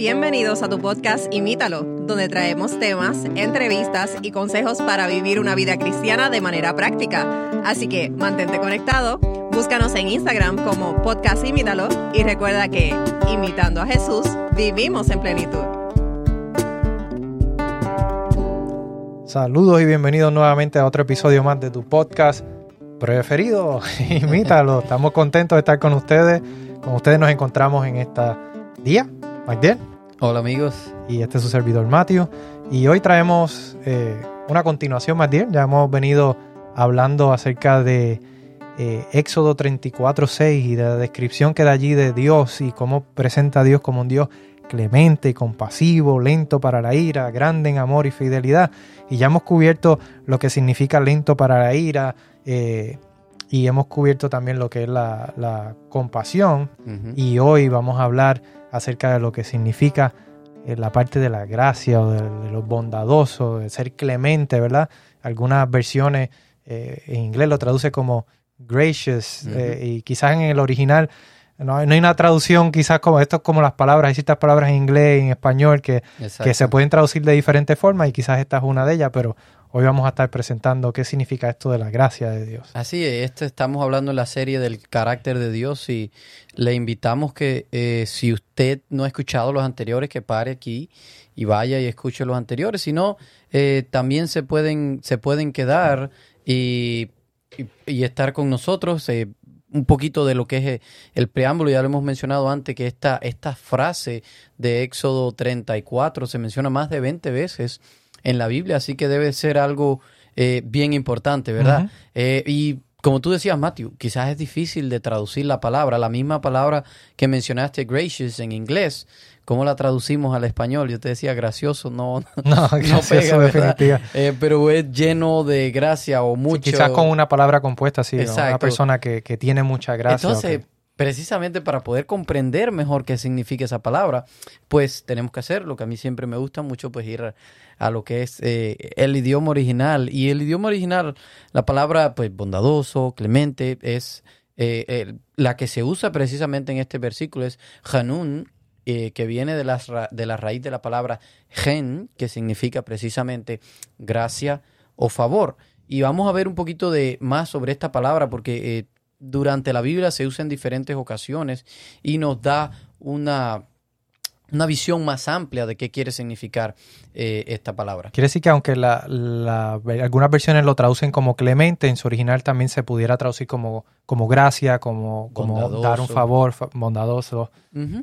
Bienvenidos a tu podcast Imítalo, donde traemos temas, entrevistas y consejos para vivir una vida cristiana de manera práctica. Así que mantente conectado, búscanos en Instagram como podcast Imítalo y recuerda que, imitando a Jesús, vivimos en plenitud. Saludos y bienvenidos nuevamente a otro episodio más de tu podcast preferido. Imítalo. Estamos contentos de estar con ustedes. Con ustedes nos encontramos en esta día. Magdiel. Hola amigos. Y este es su servidor Matthew. Y hoy traemos eh, una continuación, Magdiel. Ya hemos venido hablando acerca de eh, Éxodo 34.6 y de la descripción que da allí de Dios y cómo presenta a Dios como un Dios clemente y compasivo, lento para la ira, grande en amor y fidelidad. Y ya hemos cubierto lo que significa lento para la ira eh, y hemos cubierto también lo que es la, compasión. Y hoy vamos a hablar acerca de lo que significa eh, la parte de la gracia o de, lo bondadoso, de ser clemente, ¿verdad? Algunas versiones eh, en inglés lo traduce como gracious y quizás en el original no, hay una traducción quizás como esto es como las palabras, hay ciertas palabras en inglés y en español que, que, se pueden traducir de diferentes formas y quizás esta es una de ellas, pero hoy vamos a estar presentando qué significa esto de la gracia de Dios. Así es, este estamos hablando en la serie del carácter de Dios y le invitamos que eh, si usted no ha escuchado los anteriores, que pare aquí y vaya y escuche los anteriores, si no, eh, también se pueden, se pueden quedar y, y, estar con nosotros. Eh, un poquito de lo que es eh, el preámbulo, ya lo hemos mencionado antes, que esta, esta frase de Éxodo 34 se menciona más de 20 veces en la Biblia, así que debe ser algo eh, bien importante, ¿verdad? Eh, y como tú decías, Matthew, quizás es difícil de traducir la palabra, la misma palabra que mencionaste, gracious, en inglés, ¿Cómo la traducimos al español? Yo te decía gracioso, no, no, no pega, eh, pero es lleno de gracia o mucho. quizás con una palabra compuesta, sí, una persona que, tiene mucha gracia. Entonces, precisamente para poder comprender mejor qué significa esa palabra, pues tenemos que hacer lo que a mí siempre me gusta mucho, pues ir a, lo que es eh, el idioma original. Y el idioma original, la palabra, pues bondadoso, clemente, es eh, la que se usa precisamente en este versículo, es Hanun, eh, que viene de, las de la raíz de la palabra gen, que significa precisamente gracia o favor. Y vamos a ver un poquito de más sobre esta palabra porque durante la Biblia se usa en diferentes ocasiones y nos da una una visión más amplia de qué quiere significar eh, esta palabra. Quiere decir que aunque la, algunas versiones lo traducen como clemente, en su original también se pudiera traducir como, como gracia, como, como dar un favor, bondadoso.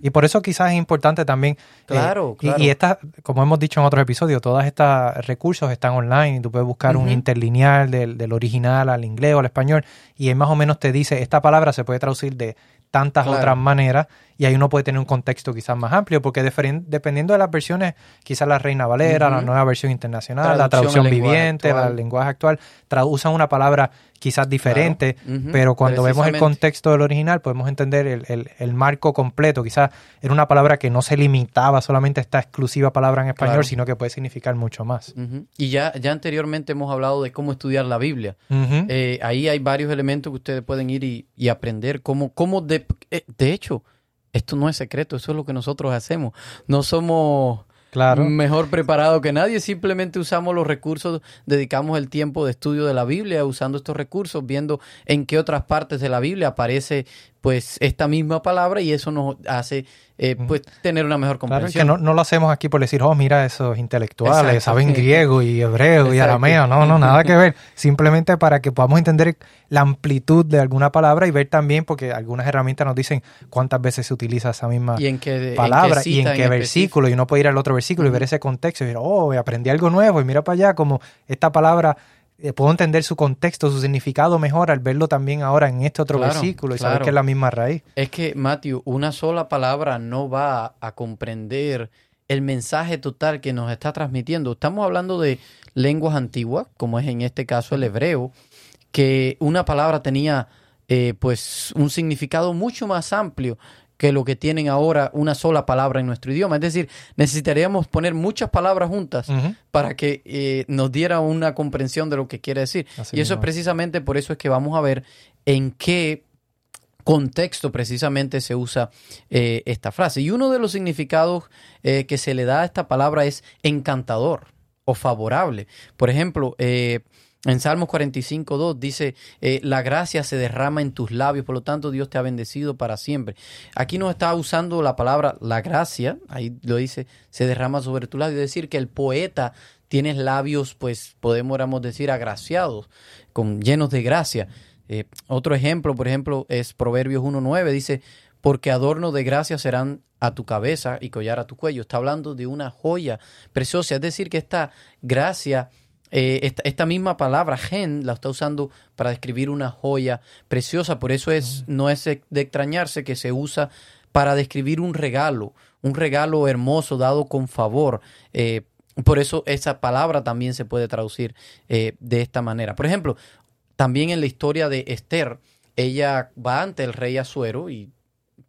Y por eso quizás es importante también. Eh, claro, claro. Y, esta, como hemos dicho en otros episodios, todos estos recursos están online. Tú puedes buscar un interlineal del, del original al inglés o al español y ahí más o menos te dice, esta palabra se puede traducir de tantas otras maneras y ahí uno puede tener un contexto quizás más amplio, porque dependiendo de las versiones, quizás la Reina Valera, la nueva versión internacional, la traducción viviente, el lenguaje actual, usan una palabra quizás diferente, pero cuando vemos el contexto del original podemos entender el, marco completo. Quizás era una palabra que no se limitaba solamente a esta exclusiva palabra en español, sino que puede significar mucho más. Y ya, ya anteriormente hemos hablado de cómo estudiar la Biblia. Eh, ahí hay varios elementos que ustedes pueden ir y, aprender cómo, cómo de, eh, de hecho, esto no es secreto, eso es lo que nosotros hacemos. No somos claro. mejor preparados que nadie, simplemente usamos los recursos, dedicamos el tiempo de estudio de la Biblia usando estos recursos, viendo en qué otras partes de la Biblia aparece pues esta misma palabra y eso nos hace eh, pues tener una mejor comprensión. Claro, que no, lo hacemos aquí por decir, oh, mira, esos intelectuales saben griego y hebreo y arameo. No, no, nada que ver. Simplemente para que podamos entender la amplitud de alguna palabra y ver también, porque algunas herramientas nos dicen cuántas veces se utiliza esa misma palabra y en qué versículo. Y uno puede ir al otro versículo y ver ese contexto y decir, oh, aprendí algo nuevo y mira para allá como esta palabra puedo entender su contexto, su significado mejor al verlo también ahora en este otro versículo y saber que es la misma raíz. Es que, Matthew, una sola palabra no va a comprender el mensaje total que nos está transmitiendo. Estamos hablando de lenguas antiguas, como es en este caso el hebreo, que una palabra tenía eh, pues un significado mucho más amplio que lo que tienen ahora una sola palabra en nuestro idioma. Es decir, necesitaríamos poner muchas palabras juntas para que eh, nos diera una comprensión de lo que quiere decir. y eso es precisamente por eso es que vamos a ver en qué contexto precisamente se usa eh, esta frase. Y uno de los significados eh, que se le da a esta palabra es encantador o favorable. Por ejemplo, eh, en Salmos 45, 2 dice, la gracia se derrama en tus labios, por lo tanto Dios te ha bendecido para siempre. Aquí nos está usando la palabra la gracia, ahí lo dice, se derrama sobre tu labio, es decir, que el poeta tiene labios, pues podemos decir, agraciados, con, llenos de gracia. Eh, otro ejemplo, por ejemplo, es Proverbios 1.9, dice, porque adorno de gracia serán a tu cabeza y collar a tu cuello. Está hablando de una joya preciosa, es decir, que esta gracia, eh, esta, misma palabra, gen, la está usando para describir una joya preciosa, por eso es, no es de extrañarse que se usa para describir un regalo, un regalo hermoso dado con favor. Eh, por eso esa palabra también se puede traducir de esta manera. Por ejemplo, también en la historia de Esther, ella va ante el rey Azuero y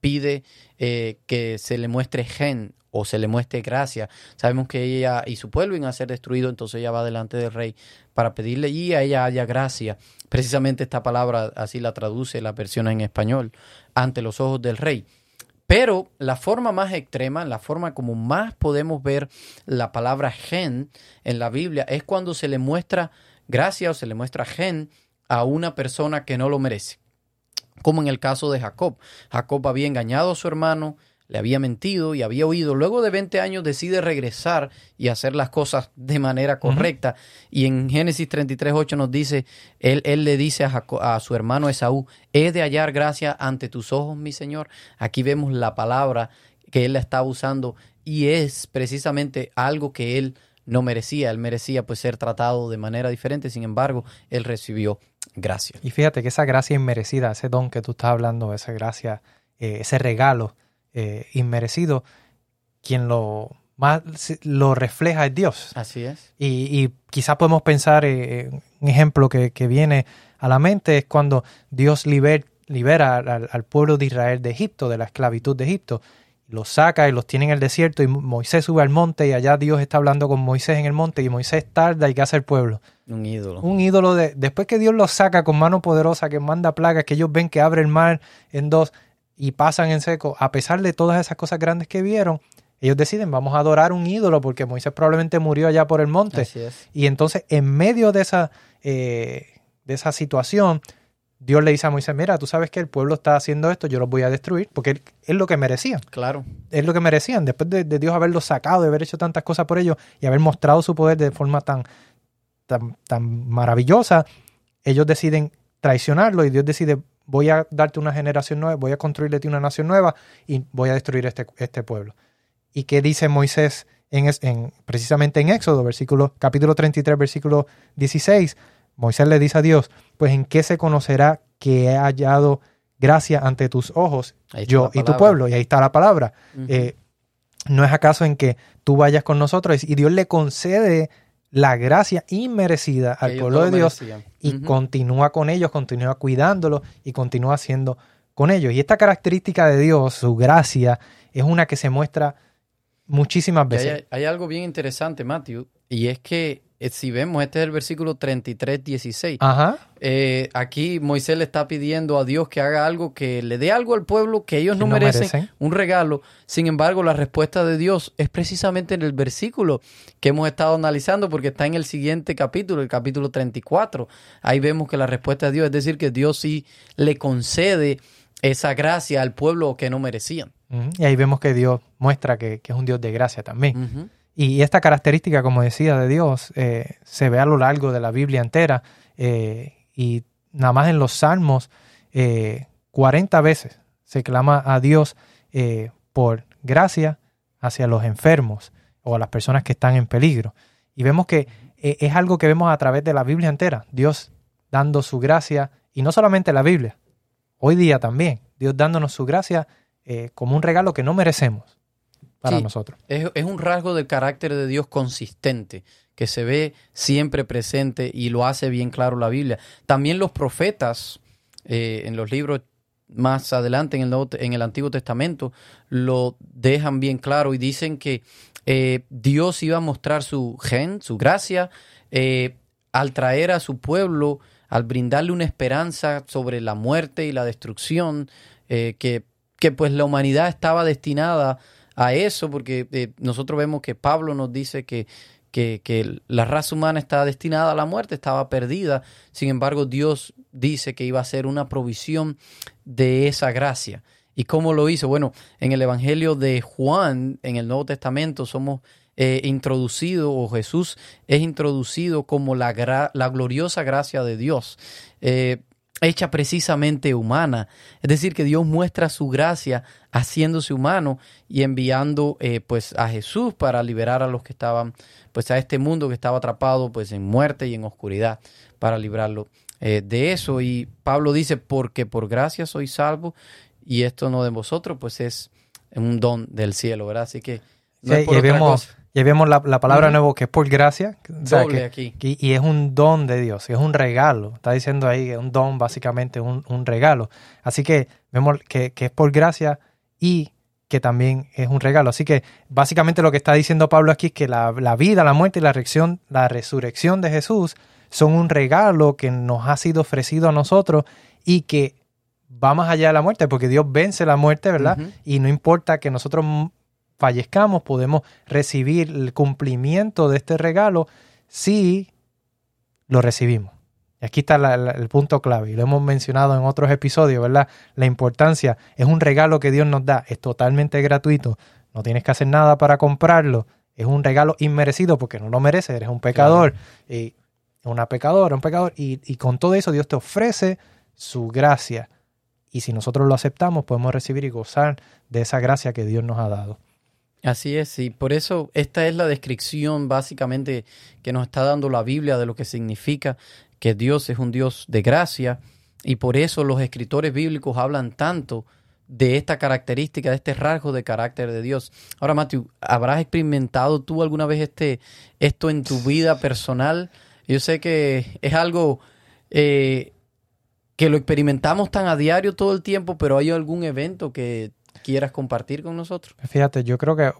pide eh, que se le muestre gen o se le muestre gracia. Sabemos que ella y su pueblo iban a ser destruidos, entonces ella va delante del rey para pedirle y a ella haya gracia. Precisamente esta palabra así la traduce la versión en español, ante los ojos del rey. Pero la forma más extrema, la forma como más podemos ver la palabra gen en la Biblia es cuando se le muestra gracia o se le muestra gen a una persona que no lo merece. Como en el caso de Jacob. Jacob había engañado a su hermano, le había mentido y había huido. Luego de 20 años decide regresar y hacer las cosas de manera correcta. Y en Génesis 33, 8 nos dice, él, él le dice a, a, su hermano Esaú, he de hallar gracia ante tus ojos, mi Señor. Aquí vemos la palabra que él la está usando y es precisamente algo que él no merecía. Él merecía pues ser tratado de manera diferente. Sin embargo, él recibió gracia. Y fíjate que esa gracia inmerecida, ese don que tú estás hablando, esa gracia, eh, ese regalo eh, inmerecido, quien lo más lo refleja es Dios. Así es. Y, y quizás podemos pensar, eh, un ejemplo que, viene a la mente es cuando Dios libera al, al, pueblo de Israel de Egipto, de la esclavitud de Egipto los saca y los tiene en el desierto y Moisés sube al monte y allá Dios está hablando con Moisés en el monte y Moisés tarda y ¿qué hace el pueblo? Un ídolo. Un ídolo de... Después que Dios los saca con mano poderosa, que manda plagas, que ellos ven que abre el mar en dos y pasan en seco, a pesar de todas esas cosas grandes que vieron, ellos deciden, vamos a adorar un ídolo porque Moisés probablemente murió allá por el monte. Así es. Y entonces, en medio de esa, eh, de esa situación, Dios le dice a Moisés, mira, tú sabes que el pueblo está haciendo esto, yo los voy a destruir, porque es lo que merecían. Claro. Es lo que merecían. Después de, Dios haberlos sacado, de haber hecho tantas cosas por ellos y haber mostrado su poder de forma tan, tan, tan maravillosa, ellos deciden traicionarlo y Dios decide, voy a darte una generación nueva, voy a construirle una nación nueva y voy a destruir este, este pueblo. ¿Y qué dice Moisés en, en, precisamente en Éxodo, versículo, capítulo 33, versículo 16? Moisés le dice a Dios, pues en qué se conocerá que he hallado gracia ante tus ojos, yo y tu pueblo. Y ahí está la palabra. Eh, ¿No es acaso en que tú vayas con nosotros y Dios le concede la gracia inmerecida al pueblo de Dios y continúa con ellos, continúa cuidándolos y continúa haciendo con ellos? Y esta característica de Dios, su gracia, es una que se muestra muchísimas veces. Hay, hay, algo bien interesante, Matthew, y es que si vemos, este es el versículo 33, 16. Ajá. Eh, aquí Moisés le está pidiendo a Dios que haga algo, que le dé algo al pueblo que ellos no, merecen, un regalo. Sin embargo, la respuesta de Dios es precisamente en el versículo que hemos estado analizando, porque está en el siguiente capítulo, el capítulo 34. Ahí vemos que la respuesta de Dios es decir, que Dios sí le concede esa gracia al pueblo que no merecían. Y ahí vemos que Dios muestra que, es un Dios de gracia también. Y esta característica, como decía, de Dios eh, se ve a lo largo de la Biblia entera eh, y nada más en los salmos 40 eh, veces se clama a Dios por gracia hacia los enfermos o a las personas que están en peligro. Y vemos que es algo que vemos a través de la Biblia entera, Dios dando su gracia, y no solamente la Biblia, hoy día también, Dios dándonos su gracia como un regalo que no merecemos para nosotros. Es, es, un rasgo del carácter de Dios consistente, que se ve siempre presente y lo hace bien claro la Biblia. También los profetas, eh, en los libros más adelante en el, en el Antiguo Testamento, lo dejan bien claro y dicen que eh, Dios iba a mostrar su gen, su gracia, eh, al traer a su pueblo al brindarle una esperanza sobre la muerte y la destrucción, que, que, pues la humanidad estaba destinada a eso, porque eh, nosotros vemos que Pablo nos dice que, que, que, la raza humana estaba destinada a la muerte, estaba perdida, sin embargo Dios dice que iba a ser una provisión de esa gracia. ¿Y cómo lo hizo? Bueno, en el Evangelio de Juan, en el Nuevo Testamento, somos eh, o Jesús es introducido como la, la gloriosa gracia de Dios. Eh, hecha precisamente humana. Es decir, que Dios muestra su gracia haciéndose humano y enviando eh, pues a Jesús para liberar a los que estaban pues a este mundo que estaba atrapado pues en muerte y en oscuridad para librarlo de eso. Y Pablo dice, porque por gracia soy salvo y esto no de vosotros, pues es un don del cielo, ¿verdad? Así que no es por y vemos la, palabra nuevo que es por gracia. Doble aquí. Y, es un don de Dios, es un regalo. Está diciendo ahí que un don, básicamente un, un regalo. Así que vemos que, es por gracia y que también es un regalo. Así que básicamente lo que está diciendo Pablo aquí es que la, vida, la muerte y la resurrección, la resurrección de Jesús son un regalo que nos ha sido ofrecido a nosotros y que va más allá de la muerte, porque Dios vence la muerte, ¿verdad? Y no importa que nosotros fallezcamos, podemos recibir el cumplimiento de este regalo si lo recibimos. Y aquí está el punto clave, y lo hemos mencionado en otros episodios, ¿verdad? La importancia es un regalo que Dios nos da, es totalmente gratuito, no tienes que hacer nada para comprarlo, es un regalo inmerecido porque no lo mereces, eres un pecador, y una pecadora, un pecador, y, y con todo eso Dios te ofrece su gracia. Y si nosotros lo aceptamos, podemos recibir y gozar de esa gracia que Dios nos ha dado. Así es, y por eso esta es la descripción básicamente que nos está dando la Biblia de lo que significa que Dios es un Dios de gracia y por eso los escritores bíblicos hablan tanto de esta característica, de este rasgo de carácter de Dios. Ahora, Matthew, ¿habrás experimentado tú alguna vez este, esto en tu vida personal? Yo sé que es algo eh, que lo experimentamos tan a diario todo el tiempo, pero ¿hay algún evento que quieras compartir con nosotros? Fíjate, yo creo que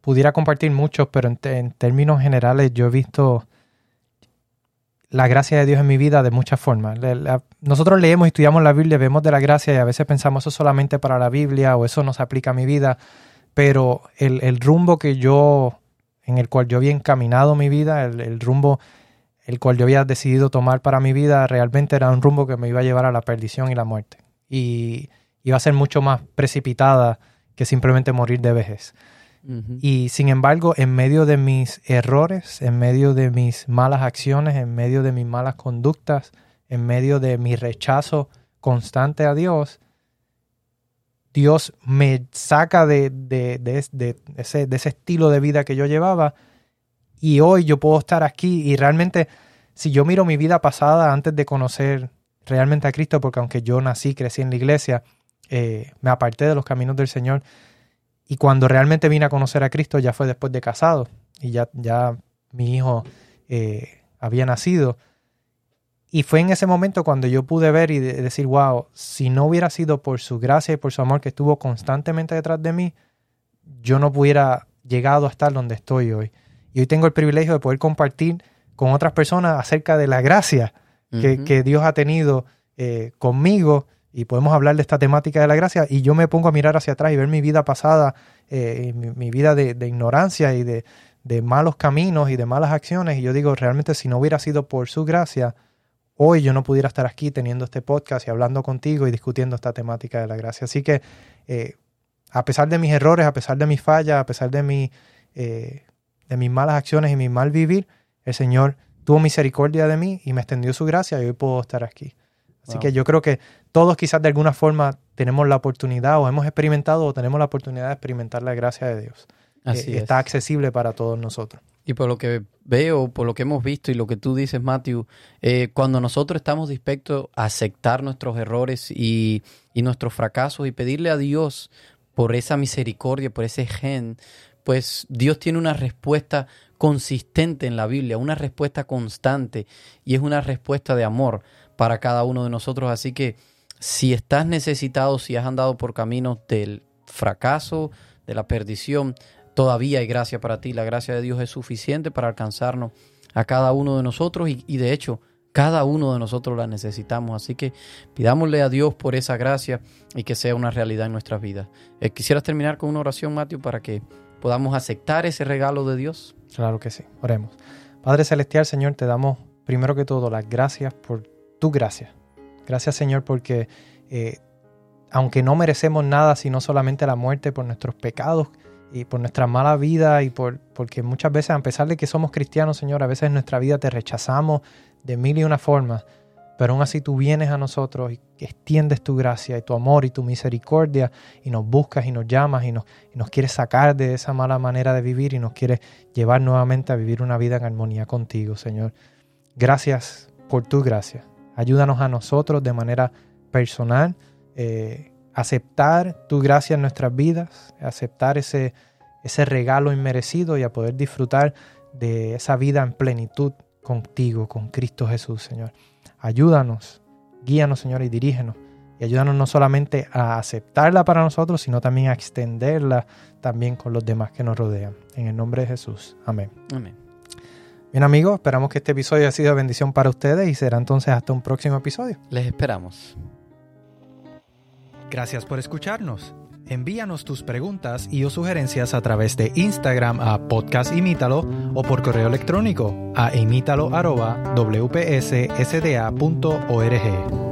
pudiera compartir muchos, pero en, términos generales yo he visto la gracia de Dios en mi vida de muchas formas. nosotros leemos y estudiamos la Biblia, vemos de la gracia y a veces pensamos eso solamente para la Biblia o eso no se aplica a mi vida, pero el, rumbo que yo, en el cual yo había encaminado mi vida, el, el rumbo el cual yo había decidido tomar para mi vida, realmente era un rumbo que me iba a llevar a la perdición y la muerte. Y iba a ser mucho más precipitada que simplemente morir de vejez. Y sin embargo, en medio de mis errores, en medio de mis malas acciones, en medio de mis malas conductas, en medio de mi rechazo constante a Dios, Dios me saca de, de, de, ese, de, ese, estilo de vida que yo llevaba y hoy yo puedo estar aquí y realmente si yo miro mi vida pasada antes de conocer realmente a Cristo, porque aunque yo nací, crecí en la iglesia, eh, me aparté de los caminos del Señor. Y cuando realmente vine a conocer a Cristo ya fue después de casado y ya, ya mi hijo eh, había nacido. Y fue en ese momento cuando yo pude ver y decir, wow, si no hubiera sido por su gracia y por su amor que estuvo constantemente detrás de mí, yo no hubiera llegado a estar donde estoy hoy. Y hoy tengo el privilegio de poder compartir con otras personas acerca de la gracia que, Dios ha tenido eh, conmigo y podemos hablar de esta temática de la gracia y yo me pongo a mirar hacia atrás y ver mi vida pasada, eh, mi, vida de, ignorancia y de, malos caminos y de malas acciones y yo digo, realmente si no hubiera sido por su gracia, hoy yo no pudiera estar aquí teniendo este podcast y hablando contigo y discutiendo esta temática de la gracia. Así que eh, a pesar de mis errores, a pesar de mis fallas, a pesar de, mi, eh, de mis malas acciones y mi mal vivir, el Señor tuvo misericordia de mí y me extendió su gracia y hoy puedo estar aquí. Así que yo creo que todos quizás de alguna forma tenemos la oportunidad o hemos experimentado o tenemos la oportunidad de experimentar la gracia de Dios. Así está accesible para todos nosotros. Y por lo que veo, por lo que hemos visto y lo que tú dices, Matthew, eh, cuando nosotros estamos dispuestos a aceptar nuestros errores y, y nuestros fracasos y pedirle a Dios por esa misericordia, por ese gen, pues Dios tiene una respuesta consistente en la Biblia, una respuesta constante y es una respuesta de amor para cada uno de nosotros. Así que si estás necesitado, si has andado por caminos del fracaso, de la perdición, todavía hay gracia para ti. La gracia de Dios es suficiente para alcanzarnos a cada uno de nosotros y, de hecho Cada uno de nosotros la necesitamos, así que pidámosle a Dios por esa gracia y que sea una realidad en nuestras vidas. Eh, ¿Quisieras terminar con una oración, Mateo, para que podamos aceptar ese regalo de Dios? Claro que sí, oremos. Padre Celestial, Señor, te damos primero que todo las gracias por tu gracia. Gracias, Señor, porque eh, aunque no merecemos nada, sino solamente la muerte por nuestros pecados y por nuestra mala vida y por porque muchas veces, a pesar de que somos cristianos, Señor, a veces en nuestra vida te rechazamos de mil y una formas, pero aún así tú vienes a nosotros y extiendes tu gracia y tu amor y tu misericordia y nos buscas y nos llamas y nos, y nos quieres sacar de esa mala manera de vivir y nos quieres llevar nuevamente a vivir una vida en armonía contigo, Señor. Gracias por tu gracia. Ayúdanos a nosotros de manera personal eh, aceptar tu gracia en nuestras vidas, aceptar ese, ese regalo inmerecido y a poder disfrutar de esa vida en plenitud contigo, con Cristo Jesús, Señor. Ayúdanos, guíanos, Señor, y dirígenos. Y ayúdanos no solamente a aceptarla para nosotros, sino también a extenderla también con los demás que nos rodean. En el nombre de Jesús. Amén. Amén. Bien amigos, esperamos que este episodio haya sido bendición para ustedes y será entonces hasta un próximo episodio. Les esperamos. Gracias por escucharnos. Envíanos tus preguntas y o sugerencias a través de Instagram a Podcast Imítalo o por correo electrónico a imítalo.wpssda.org.